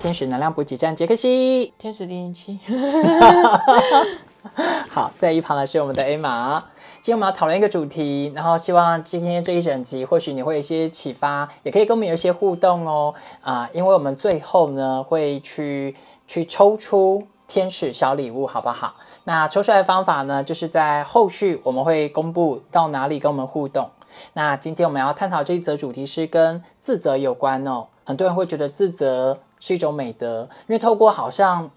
天使能量补给站杰克西。天使零零七，好，在一旁的是我们的 A 玛。今天我们要讨论一个主题，然后希望今天这一整集，或许你会有一些启发，也可以跟我们有一些互动哦。啊、因为我们最后呢会去去抽出天使小礼物，好不好？那抽出来的方法呢，就是在后续我们会公布到哪里跟我们互动。那今天我们要探讨这一则主题是跟自责有关哦。很多人会觉得自责是一种美德，因为透过好像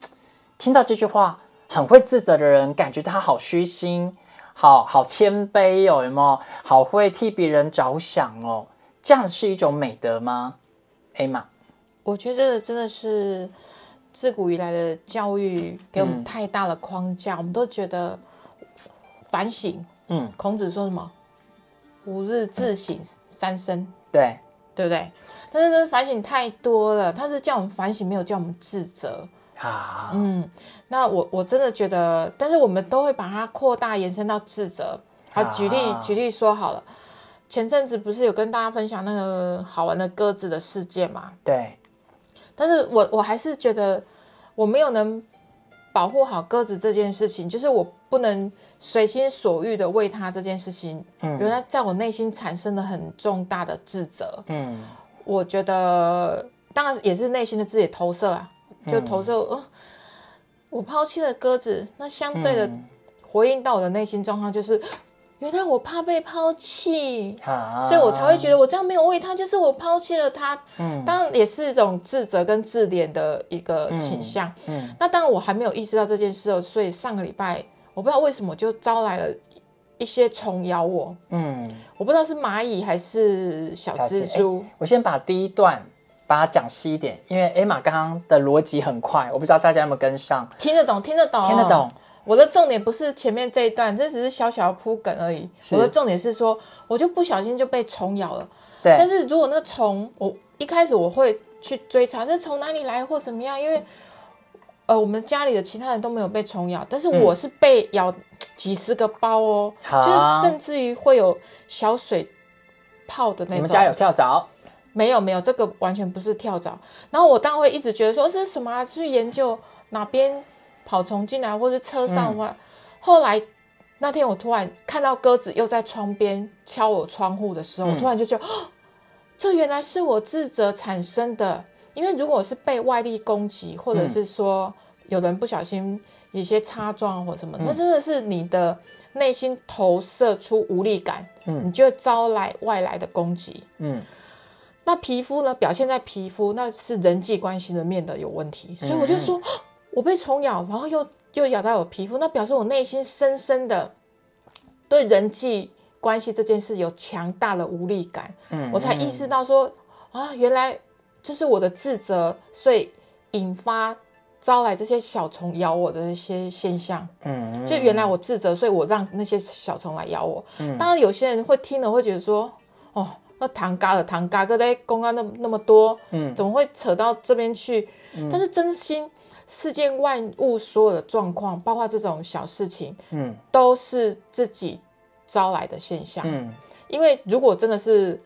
听到这句话，很会自责的人，感觉他好虚心，好好谦卑哦，有没有？好会替别人着想哦，这样是一种美德吗？艾玛，我觉得真的是自古以来的教育给我嗯们太大的框架，我们都觉得反省。嗯，孔子说什么？吾日自省三生，对，对不对？但是这反省太多了，他是叫我们反省，没有叫我们自责。啊，嗯，那我我真的觉得，但是我们都会把它扩大延伸到自责。好，举例啊举例说好了，前阵子不是有跟大家分享那个好玩的鸽子的事件嘛？对，但是我我还是觉得我没有能保护好鸽子这件事情，就是我不能随心所欲的为他这件事情，嗯。原来在我内心产生了很重大的自责。嗯。我觉得当然也是内心的自己投射啊，就投射，呃，我抛弃了鸽子，那相对的嗯。回应到我的内心状况就是，原来我怕被抛弃，啊，所以我才会觉得我这样没有为他，就是我抛弃了他。嗯。当然也是一种自责跟自怜的一个倾向。嗯。那当然我还没有意识到这件事哦，所以上个礼拜我不知道为什么就招来了一些虫咬我，嗯，我不知道是蚂蚁还是小蜘蛛。我先把第一段把它讲细一点，因为艾玛刚刚的逻辑很快，我不知道大家有没有跟上，听得懂，听得懂，听得懂。我的重点不是前面这一段，这只是小小的铺梗而已。我的重点是说，我就不小心就被虫咬了。对，但是如果那虫，我一开始我会去追查这从哪里来或怎么样，因为呃，我们家里的其他人都没有被虫咬，但是我是被咬几十个包哦，好就是甚至于会有小水泡的那种。你们家有跳蚤？没有没有，这个完全不是跳蚤。然后我当然会一直觉得说这是什么、啊，去研究哪边跑虫进来，或是车上或。后来那天我突然看到鸽子又在窗边敲我窗户的时候，我突然就觉得，哦，这原来是我自责产生的。因为如果是被外力攻击，或者是说有人不小心有一些擦撞或什么，那真的是你的内心投射出无力感，嗯。你就会招来外来的攻击。嗯。那皮肤呢？表现在皮肤，那是人际关系的面的有问题，所以我就说，啊 我被虫咬，然后又又咬到我皮肤，那表示我内心深深的对人际关系这件事有强大的无力感，嗯我才意识到说，啊，原来这是我的自责，所以引发招来这些小虫咬我的这些现象。嗯，就原来我自责，所以我让那些小虫来咬我。当然，有些人会听了会觉得说，哦，那糖嘎的糖嘎哥在公安那那么多，嗯怎么会扯到这边去？但是真心世间万物所有的状况，包括这种小事情，嗯都是自己招来的现象。嗯因为如果真的是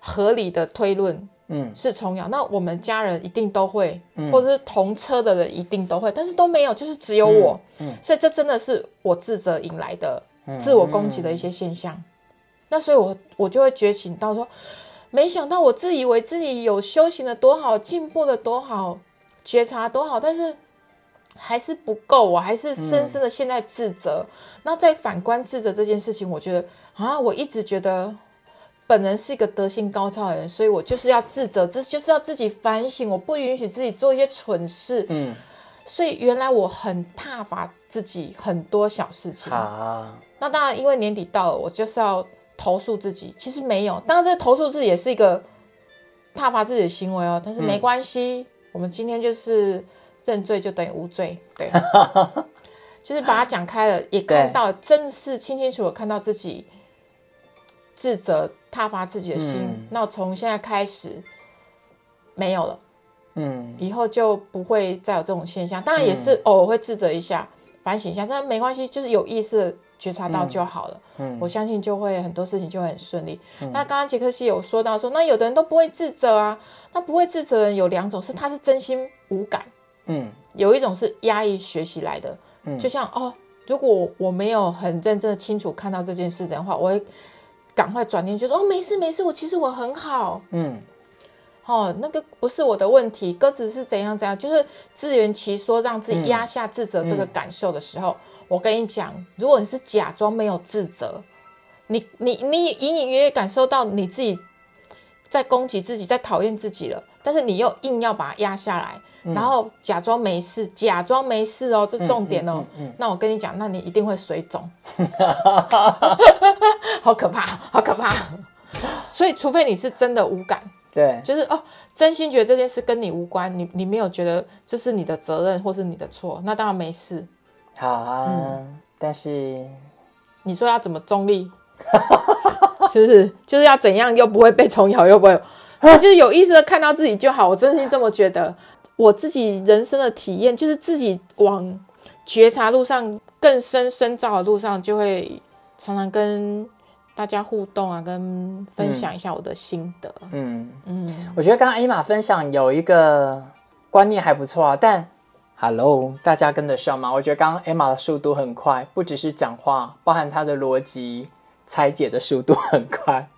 合理的推论，嗯。是虫咬，那我们家人一定都会，或者是同车的人一定都会，但是都没有，就是只有我，嗯所以这真的是我自责引来的自我攻击的一些现象。那所以我我就会觉醒到说，没想到我自以为自己有修行的多好，进步的多好，觉察多好，但是还是不够，我还是深深的陷在自责。那再反观自责这件事情，我觉得啊，我一直觉得本人是一个德性高超的人，所以我就是要自责，这就是要自己反省，我不允许自己做一些蠢事。嗯，所以原来我很挞伐自己很多小事情。啊，那当然，因为年底到了，我就是要投诉自己。其实没有，当然这投诉自己也是一个挞伐自己的行为哦。但是没关系，我们今天就是认罪就等于无罪，对，就是把它讲开了，也看到真是清清楚楚看到自己自责、挞伐自己的心。嗯那从现在开始没有了。嗯以后就不会再有这种现象。当然也是偶尔会自责一下，反反省一下，但没关系，就是有意识地觉察到就好了。嗯我相信就会很多事情就会很顺利。那刚刚杰克西有说到说，那有的人都不会自责啊，那不会自责的人有两种，是他是真心无感，嗯有一种是压抑学习来的。嗯就像哦，如果我没有很认真的清楚看到这件事的话，我会赶快转念就说哦，没事没事，我其实我很好。嗯哦，那个不是我的问题，鸽子是怎样怎样，就是自圆其说，让自己压下自责这个感受的时候，我跟你讲，如果你是假装没有自责，你你你隐隐约约感受到你自己在攻击自己，在讨厌自己了，但是你又硬要把它压下来，然后假装没事，假装没事哦，这重点哦。那我跟你讲，那你一定会水肿，好可怕，好可怕。所以，除非你是真的无感，对，就是哦，真心觉得这件事跟你无关，你你没有觉得这是你的责任或是你的错，那当然没事。好啊，嗯但是你说要怎么中立，是不是？就是要怎样又不会被虫咬，又不会，就是有意识的看到自己就好。我真心这么觉得，我自己人生的体验就是自己往觉察路上更深深造的路上，就会常常跟大家互动啊，跟分享一下我的心得。嗯，嗯，我觉得刚刚艾玛分享有一个观念还不错啊，但 Hello，大家跟得上吗？我觉得刚刚 Emma 的速度很快，不只是讲话，包含她的逻辑拆解的速度很快。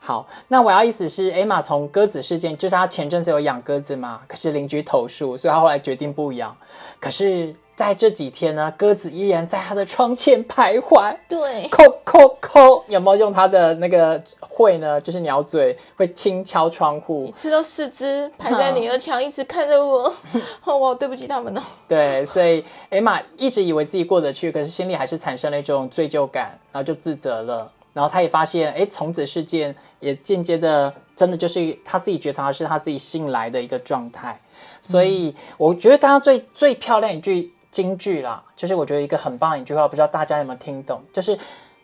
好，那我要意思是，Emma 从鸽子事件，就是她前阵子有养鸽子嘛，可是邻居投诉，所以她后来决定不养。可是在这几天呢，鸽子依然在她的窗前徘徊。对，扣扣扣，有没有用它的那个喙呢？就是鸟嘴会轻敲窗户一，次都四只排在女儿墙，一直看着我，哦，我好对不起他们哦。对，所以艾玛一直以为自己过得去，可是心里还是产生了一种罪疚感，然后就自责了。然后他也发现，哎，虫子事件也间接的，真的就是他自己觉察的是他自己信来的一个状态。所以我觉得刚刚最最漂亮一句金句啦，就是我觉得一个很棒的一句话，不知道大家有没有听懂？就是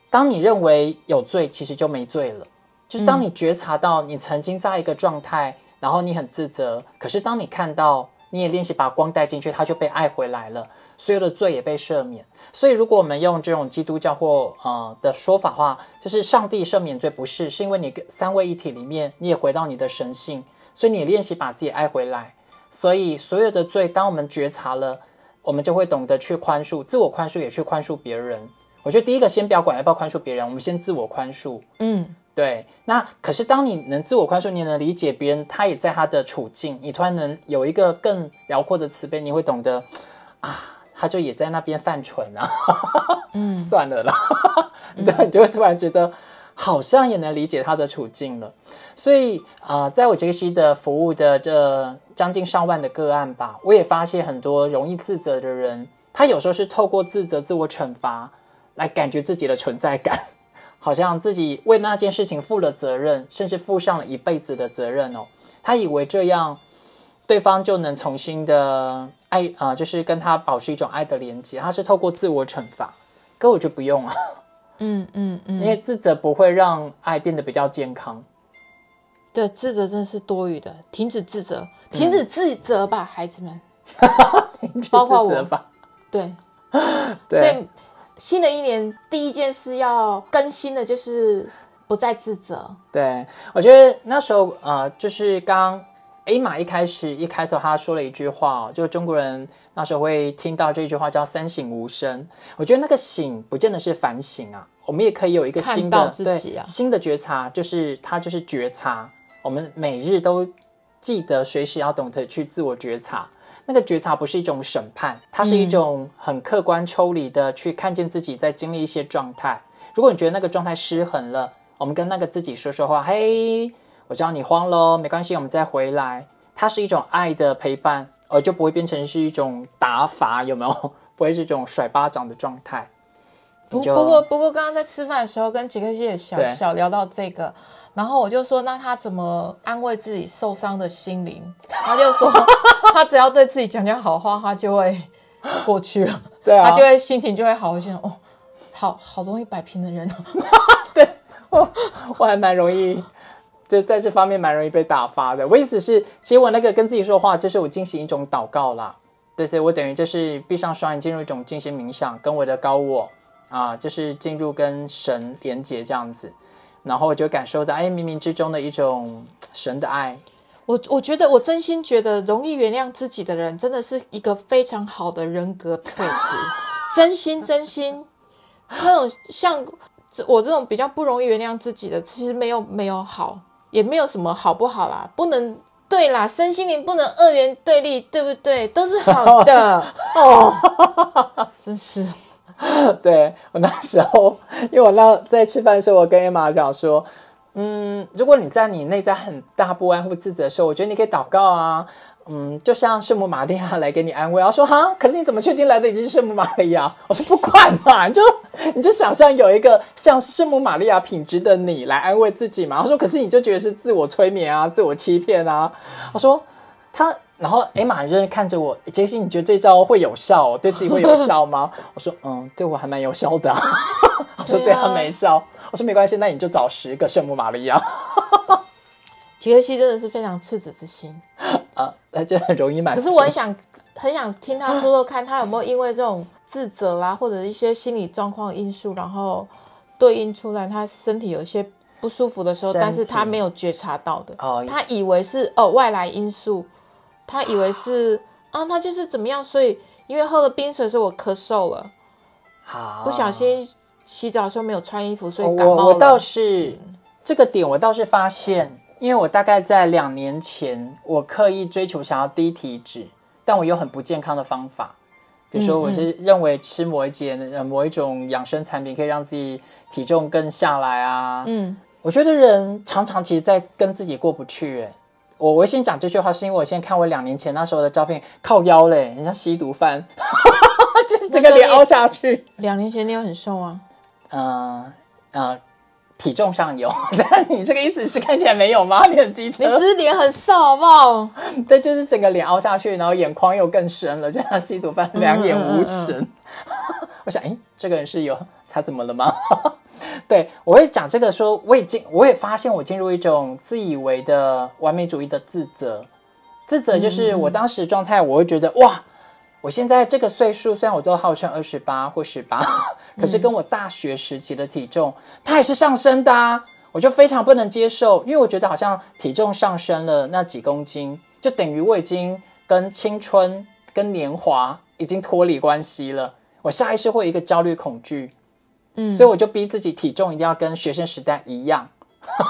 当你认为有罪，其实就没罪了。就是当你觉察到你曾经在一个状态，然后你很自责，可是当你看到你也练习把光带进去，它就被爱回来了，所有的罪也被赦免。所以如果我们用这种基督教或呃的说法话，就是上帝赦免罪，不是是因为你三位一体里面，你也回到你的神性，所以你练习把自己爱回来。所以所有的罪，当我们觉察了，我们就会懂得去宽恕，自我宽恕也去宽恕别人。我觉得第一个先不要管要不要宽恕别人，我们先自我宽恕。嗯，对，那可是当你能自我宽恕，你能理解别人，他也在他的处境，你突然能有一个更辽阔的慈悲，你会懂得啊，他就也在那边犯蠢啊，嗯，算了啦，对，你就会突然觉得好像也能理解他的处境了。所以啊、呃在我杰克西的服务的这将近上万的个案吧，我也发现很多容易自责的人，他有时候是透过自责、自我惩罚来感觉自己的存在感。好像自己为那件事情负了责任，甚至负上了一辈子的责任哦。他以为这样，对方就能重新的爱啊、呃就是跟他保持一种爱的连接。他是透过自我惩罚，可我就不用了，嗯嗯嗯，因为自责不会让爱变得比较健康。对，自责真的是多余的，停止自责，停止自责吧，孩子们。包括我自责吧，对，所，以新的一年第一件事要更新的就是不再自责。对，我觉得那时候呃，就是刚 A 玛一开始一开头他说了一句话哦，就中国人那时候会听到这句话叫“三省吾身”。我觉得那个省不见得是反省啊，我们也可以有一个新的对自己啊新的觉察，就是它就是觉察。我们每日都记得随时要懂得去自我觉察。那个觉察不是一种审判，它是一种很客观抽离的去看见自己在经历一些状态。如果你觉得那个状态失衡了，我们跟那个自己说说话，嘿，我知道你慌喽，没关系，我们再回来。它是一种爱的陪伴，而就不会变成是一种打法，有没有？不会是这种甩巴掌的状态。不不过不过，刚刚在吃饭的时候跟杰克西也小小聊到这个，然后我就说，那他怎么安慰自己受伤的心灵？他就说，他只要对自己讲讲好话，他就会过去了，对啊他就会心情就会好一些。哦，好好容易摆平的人 哦。我我还蛮容易，就在这方面蛮容易被打发的。我意思是，其实我那个跟自己说话，就是我进行一种祷告啦。对对，我等于就是闭上双眼，进入一种静心冥想，跟我的高我啊，就是进入跟神连接这样子，然后我就感受到哎，冥冥之中的一种神的爱。我我觉得，我真心觉得，容易原谅自己的人，真的是一个非常好的人格特质。真心真心，那种像我这种比较不容易原谅自己的，其实没有没有好，也没有什么好不好啦，不能对啦，身心灵不能二元对立，对不对？都是好的 哦，真是。对我那时候，因为我那在吃饭的时候，我跟 Emma 讲说。嗯，如果你在你内在很大不安或自责的时候，我觉得你可以祷告啊。嗯，就像圣母玛利亚来给你安慰，然后说哈，可是你怎么确定来的已经是圣母玛利亚？我说不管嘛，你就你就想象有一个像圣母玛利亚品质的你来安慰自己嘛。他说，可是你就觉得是自我催眠啊，自我欺骗啊。我说他，然后艾玛就是看着我，杰西，你觉得这招会有效？对自己会有效吗？我说，嗯，对我还蛮有效的。我说对他没效。我说没关系，那你就找十个圣母玛利亚。杰克西真的是非常赤子之心啊，那就很容易满。可是我很想很想听他说说看，他有没有因为这种自责啦，或者一些心理状况因素，然后对应出来他身体有一些不舒服的时候，但是他没有觉察到的。哦，他以为是哦外来因素，他以为是啊，他就是怎么样，所以因为喝了冰水，所以我咳嗽了。好，不小心。洗澡的时候没有穿衣服，所以感冒了。我我倒是这个点，我倒是发现，因为我大概在两年前，我刻意追求想要低体脂，但我有很不健康的方法，比如说我是认为吃某一节某一种养生产品可以让自己体重更下来啊。嗯，我觉得人常常其实在跟自己过不去。哎，我我先讲这句话，是因为我先看我两年前那时候的照片，靠腰嘞，很像吸毒犯，就是整个脸凹下去。两年前你有很瘦啊？嗯呃，体重上有，但你这个意思是看起来没有吗？你很机车，你只是脸很瘦，好不好？对，就是整个脸凹下去，然后眼眶又更深了，就像吸毒犯，两眼无神。我想，哎，这个人是有他怎么了吗？对我会讲这个，说我已经我也发现我进入一种自以为的完美主义的自责，自责就是我当时状态，我会觉得哇。我现在这个岁数，虽然我都号称二十八或十八，可是跟我大学时期的体重，它也是上升的啊！我就非常不能接受，因为我觉得好像体重上升了那几公斤，就等于我已经跟青春、跟年华已经脱离关系了。我下意识会有一个焦虑恐惧，嗯，所以我就逼自己体重一定要跟学生时代一样，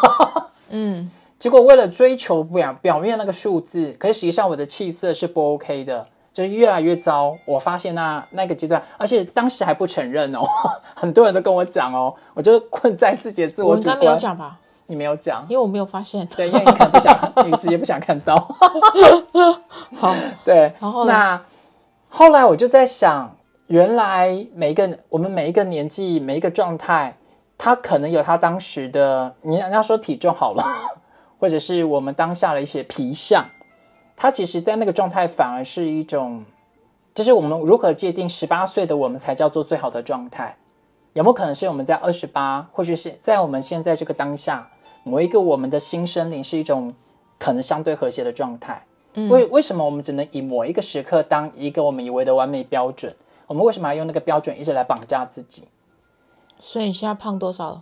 嗯，结果为了追求表表面那个数字，可是实际上我的气色是不 OK 的。就是越来越糟，我发现那那个阶段，而且当时还不承认哦，很多人都跟我讲哦，我就困在自己的自我主观。应该没有讲吧？你没有讲，因为我没有发现。对，因为你可能不想，你直接不想看到。好，对。然后那后来我就在想，原来每一个我们每一个年纪每一个状态，他可能有他当时的，你要说体重好了，或者是我们当下的一些皮相。他其实，在那个状态反而是一种，就是我们如何界定十八岁的我们才叫做最好的状态？有没有可能是我们在二十八，或许是在我们现在这个当下，某一个我们的新生灵是一种可能相对和谐的状态？为为什么我们只能以某一个时刻当一个我们以为的完美标准？我们为什么要用那个标准一直来绑架自己？所以你现在胖多少了？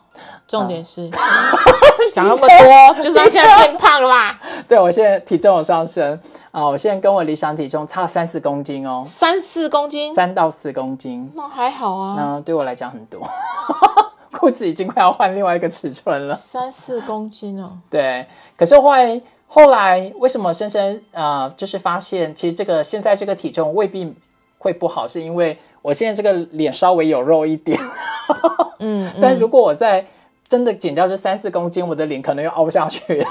重点是 讲那么多，就是现在变胖了吧？对，我现在体重有上升啊！我现在跟我理想体重差三四公斤哦，三四公斤，三到四公斤，那还好啊。那对我来讲很多，裤子已经快要换另外一个尺寸了。三四公斤哦，对。可是后来后来为什么深深啊，就是发现其实这个现在这个体重未必会不好，是因为我现在这个脸稍微有肉一点。嗯，但如果我在真的减掉这三四公斤，我的脸可能又凹下去，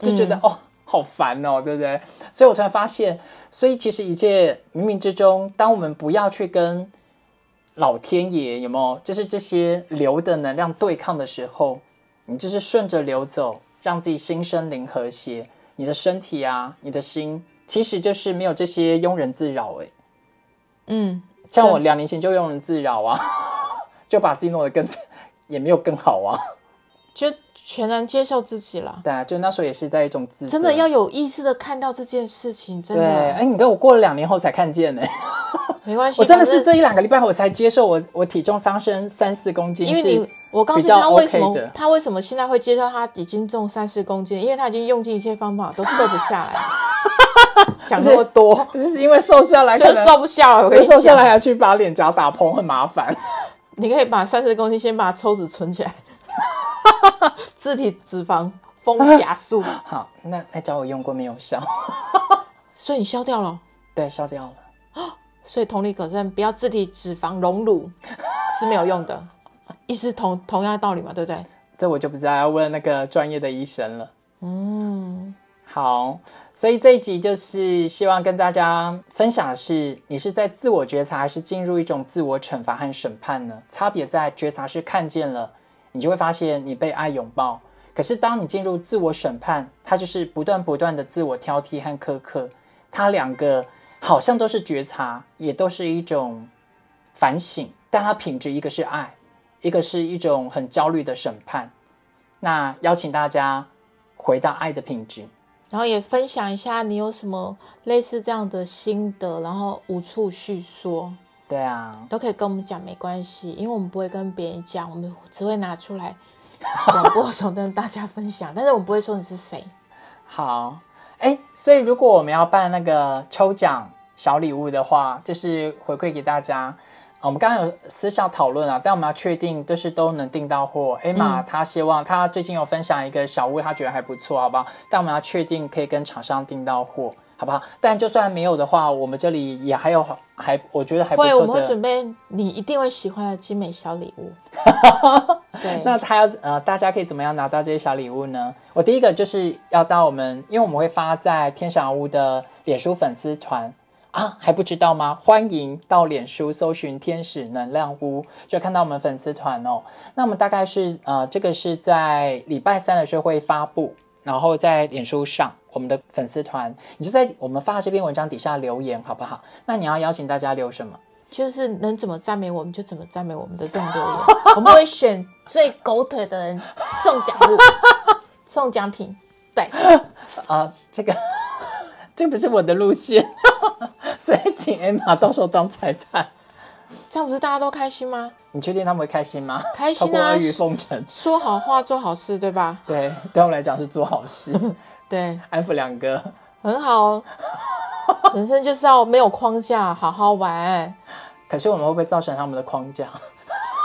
就觉得哦，好烦哦，对不对？所以我突然发现，所以其实一切冥冥之中，当我们不要去跟老天爷有没有，就是这些流的能量对抗的时候，你就是顺着流走，让自己心生灵和谐，你的身体啊，你的心，其实就是没有这些庸人自扰哎。嗯，像我两年前就用了自扰啊。就把自己弄得更也没有更好啊。就全然接受自己了。对啊，就那时候也是在一种自真的要有意识的看到这件事情，真对，的哎，你跟我过了两年后才看见呢、没关系。我真的是这一两个礼拜我才接受我我体重上升三四公斤，因为你，我告诉他为什么 OK 他为什么现在会接受他已经重三四公斤，因为他已经用尽一切方法都瘦不下来。讲那么多，不是是因为瘦下来就是瘦不下来。我跟你瘦下来讲，还去把脸颊打蓬，很麻烦。你可以把三十公斤先把抽脂存起来，自体脂肪封夹术，好，那那招我用过没有效？所以你消掉了。对，消掉了。所以同理可证，不要自体脂肪隆乳是没有用的，意思同同样的道理嘛，对不对？这我就不知道，要问那个专业的医生了。嗯，好，所以这一集就是希望跟大家分享的是，你是在自我觉察，还是进入一种自我惩罚和审判呢？差别在觉察是看见了，你就会发现你被爱拥抱；可是当你进入自我审判，它就是不断不断的自我挑剔和苛刻。它两个好像都是觉察，也都是一种反省，但它品质一个是爱，一个是一种很焦虑的审判。那邀请大家回到爱的品质。然后也分享一下你有什么类似这样的心得，然后无处叙说，对啊，都可以跟我们讲，没关系，因为我们不会跟别人讲，我们只会拿出来 广播的时候跟大家分享，但是我们不会说你是谁。好，哎，所以如果我们要办那个抽奖小礼物的话，就是回馈给大家。我们刚刚有私下讨论啊，但我们要确定就是都能订到货。艾玛她希望她最近有分享一个小物，她觉得还不错，好不好？但我们要确定可以跟厂商订到货，好不好？但就算没有的话，我们这里也还有还我觉得还不会，错我们会的。准备你一定会喜欢的精美小礼物。对，那他要呃，大家可以怎么样拿到这些小礼物呢？我第一个就是要到我们，因为我们会发在天祥屋的脸书粉丝团啊，还不知道吗？欢迎到脸书搜寻“天使能量屋”，就看到我们粉丝团哦。那我们大概是呃，这个是在礼拜三的时候会发布，然后在脸书上我们的粉丝团，你就在我们发的这篇文章底下留言好不好？那你要邀请大家留什么？就是能怎么赞美我们就怎么赞美我们的这种留言，我们会选最狗腿的人送奖物、送奖品。对，啊，这个 这不是我的路线，所以请 Emma 到时候当裁判。这样不是大家都开心吗？你确定他们会开心吗？开心啊 阿谀奉承，说好话做好事，对吧？对，对我们来讲是做好事，对，安抚两个。很好。人生就是要没有框架，好好玩。可是我们会不会造成他们的框架？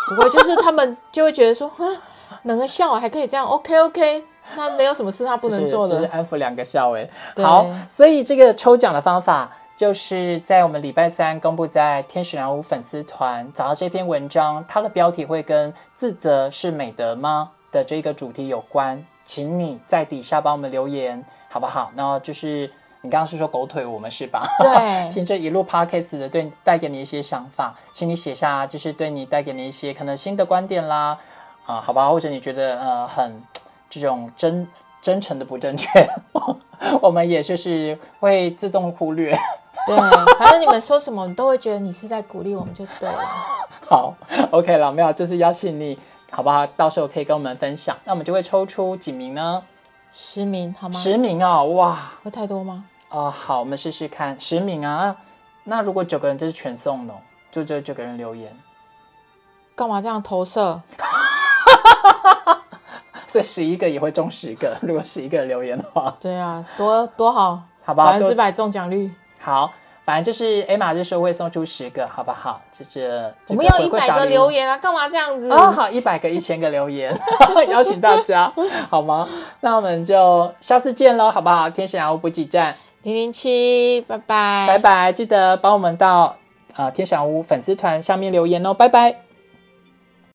不会，就是他们就会觉得说，哼，能个笑啊，还可以这样，OK OK，那没有什么事他不能做就是、的。就是安抚两个笑哎。对好，所以这个抽奖的方法就是在我们礼拜三公布在天使人物粉丝团找到这篇文章，它的标题会跟“自责是美德吗”的这个主题有关，请你在底下帮我们留言好不好？那就是你刚刚是说狗腿我们是吧？对，听这一路 podcast 的对带给你一些想法，请你写下，就是对你带给你一些可能新的观点啦，啊、好吧，或者你觉得呃很这种真真诚的不正确，我们也就是会自动忽略。对，反正你们说什么，你都会觉得你是在鼓励我们，就对了。好，OK 了，没有，就是邀请你，好不好？到时候可以跟我们分享，那我们就会抽出几名呢？十名好吗？十名哦，哇，会太多吗？哦，好，我们试试看，十名啊。那如果九个人，这是全送的哦，就只有九个人留言。干嘛这样投射？所以十一个也会中十个，如果十一个留言的话，对啊，多多好，好不好？都百分之百中奖率。好，反正就是艾玛就说会送出十个，好不好？就是我们要一百个留言啊，干嘛这样子？哦，好，一百个、一千个留言，邀请大家，好吗？那我们就下次见喽，好不好？天使羊屋补给站，零零七，拜拜，拜拜，记得帮我们到呃天使羊屋粉丝团下面留言哦，拜拜。